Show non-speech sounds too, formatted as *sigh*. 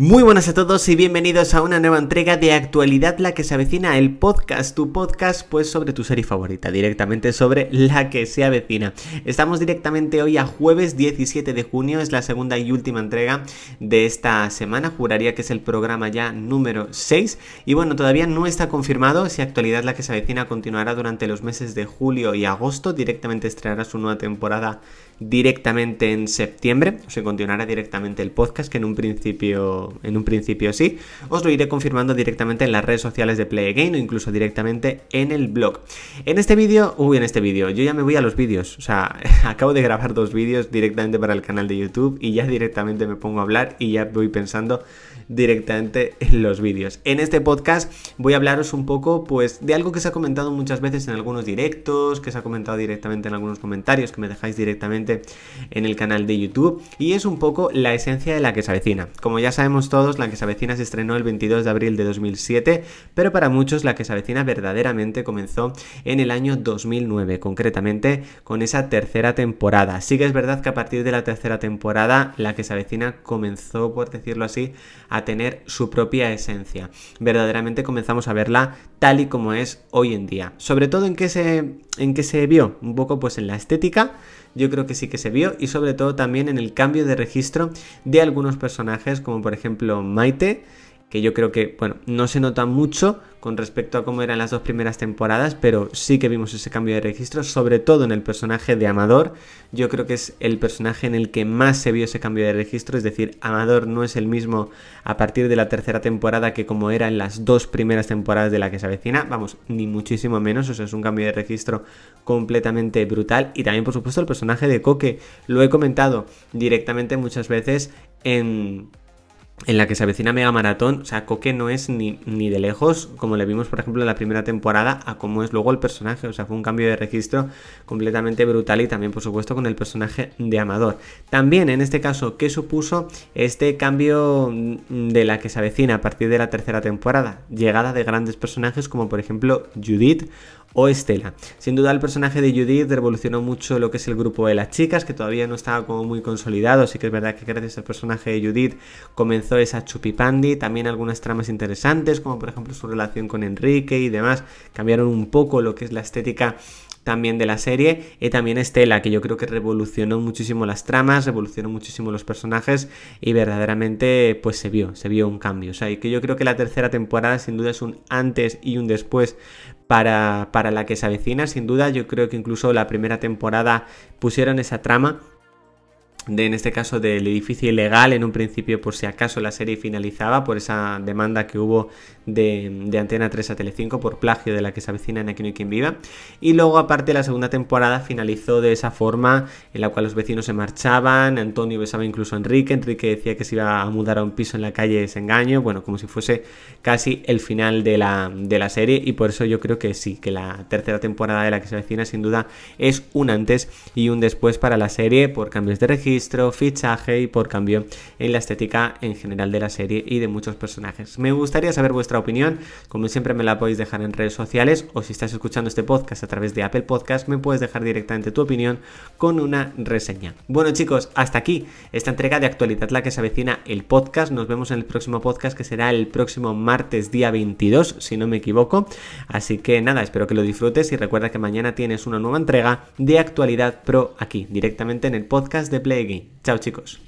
Muy buenas a todos y bienvenidos a una nueva entrega de Actualidad la que se avecina, el podcast, tu podcast pues sobre tu serie favorita, directamente sobre la que se avecina. Estamos directamente hoy a jueves 17 de junio, es la segunda y última entrega de esta semana, juraría que es el programa ya número 6 y bueno, todavía no está confirmado si Actualidad la que se avecina continuará durante los meses de julio y agosto, directamente estrenará su nueva temporada directamente en septiembre, o se continuará directamente el podcast que en un principio en un principio sí, os lo iré confirmando directamente en las redes sociales de Play Again o incluso directamente en el blog. En este vídeo, uy, en este vídeo, yo ya me voy a los vídeos, o sea, *laughs* acabo de grabar dos vídeos directamente para el canal de YouTube y ya directamente me pongo a hablar y ya voy pensando directamente en los vídeos. En este podcast voy a hablaros un poco pues de algo que se ha comentado muchas veces en algunos directos, que se ha comentado directamente en algunos comentarios, que me dejáis directamente en el canal de YouTube y es un poco la esencia de la que se avecina. Como ya sabemos todos, la que se avecina se estrenó el 22 de abril de 2007, pero para muchos la que se avecina verdaderamente comenzó en el año 2009, concretamente con esa tercera temporada. Sí que es verdad que a partir de la tercera temporada la que se avecina comenzó, por decirlo así, a tener su propia esencia. Verdaderamente comenzamos a verla tal y como es hoy en día. Sobre todo en qué se, en qué se vio, un poco pues en la estética, yo creo que sí que se vio y sobre todo también en el cambio de registro de algunos personajes como por ejemplo Maite, que yo creo que, bueno, no se nota mucho con respecto a cómo eran las dos primeras temporadas, pero sí que vimos ese cambio de registro, sobre todo en el personaje de Amador. Yo creo que es el personaje en el que más se vio ese cambio de registro, es decir, Amador no es el mismo a partir de la tercera temporada que como era en las dos primeras temporadas de la que se avecina, vamos, ni muchísimo menos, o sea, es un cambio de registro completamente brutal. Y también, por supuesto, el personaje de Coque, lo he comentado directamente muchas veces en en la que se avecina Mega Maratón, o sea, Coque no es ni, ni, de lejos, como le vimos, por ejemplo, en la primera temporada, a cómo es luego el personaje. O sea, fue un cambio de registro completamente brutal y también, por supuesto, con el personaje de Amador. También, en este caso, ¿qué supuso este cambio de la que se avecina a partir de la tercera temporada? Llegada de grandes personajes como, por ejemplo, Judith o Estela. Sin duda el personaje de Judith revolucionó mucho lo que es el grupo de las chicas, que todavía no estaba como muy consolidado, así que es verdad que gracias al personaje de Judith comenzó esa chupipandi, también algunas tramas interesantes, como por ejemplo su relación con Enrique y demás, cambiaron un poco lo que es la estética también de la serie y también Estela que yo creo que revolucionó muchísimo las tramas, revolucionó muchísimo los personajes y verdaderamente pues se vio, se vio un cambio, o sea, y que yo creo que la tercera temporada sin duda es un antes y un después para, para la que se avecina, sin duda yo creo que incluso la primera temporada pusieron esa trama de, en este caso del edificio ilegal en un principio por si acaso la serie finalizaba por esa demanda que hubo de, Antena 3 a Telecinco por plagio de la que se avecina en Aquí no hay quien viva y luego aparte la segunda temporada finalizó de esa forma en la cual los vecinos se marchaban, Antonio besaba incluso a Enrique, Enrique decía que se iba a mudar a un piso en la calle de engaño, bueno como si fuese casi el final de la, de la serie y por eso yo creo que sí, que la tercera temporada de la que se avecina sin duda es un antes y un después para la serie por cambios de registro fichaje y por cambio en la estética en general de la serie y de muchos personajes. Me gustaría saber vuestra opinión, como siempre me la podéis dejar en redes sociales o si estás escuchando este podcast a través de Apple Podcast me puedes dejar directamente tu opinión con una reseña. Bueno chicos, hasta aquí esta entrega de actualidad la que se avecina el podcast. Nos vemos en el próximo podcast que será el próximo martes día 22, si no me equivoco. Así que nada, espero que lo disfrutes y recuerda que mañana tienes una nueva entrega de actualidad pro aquí, directamente en el podcast de Play Chao chicos.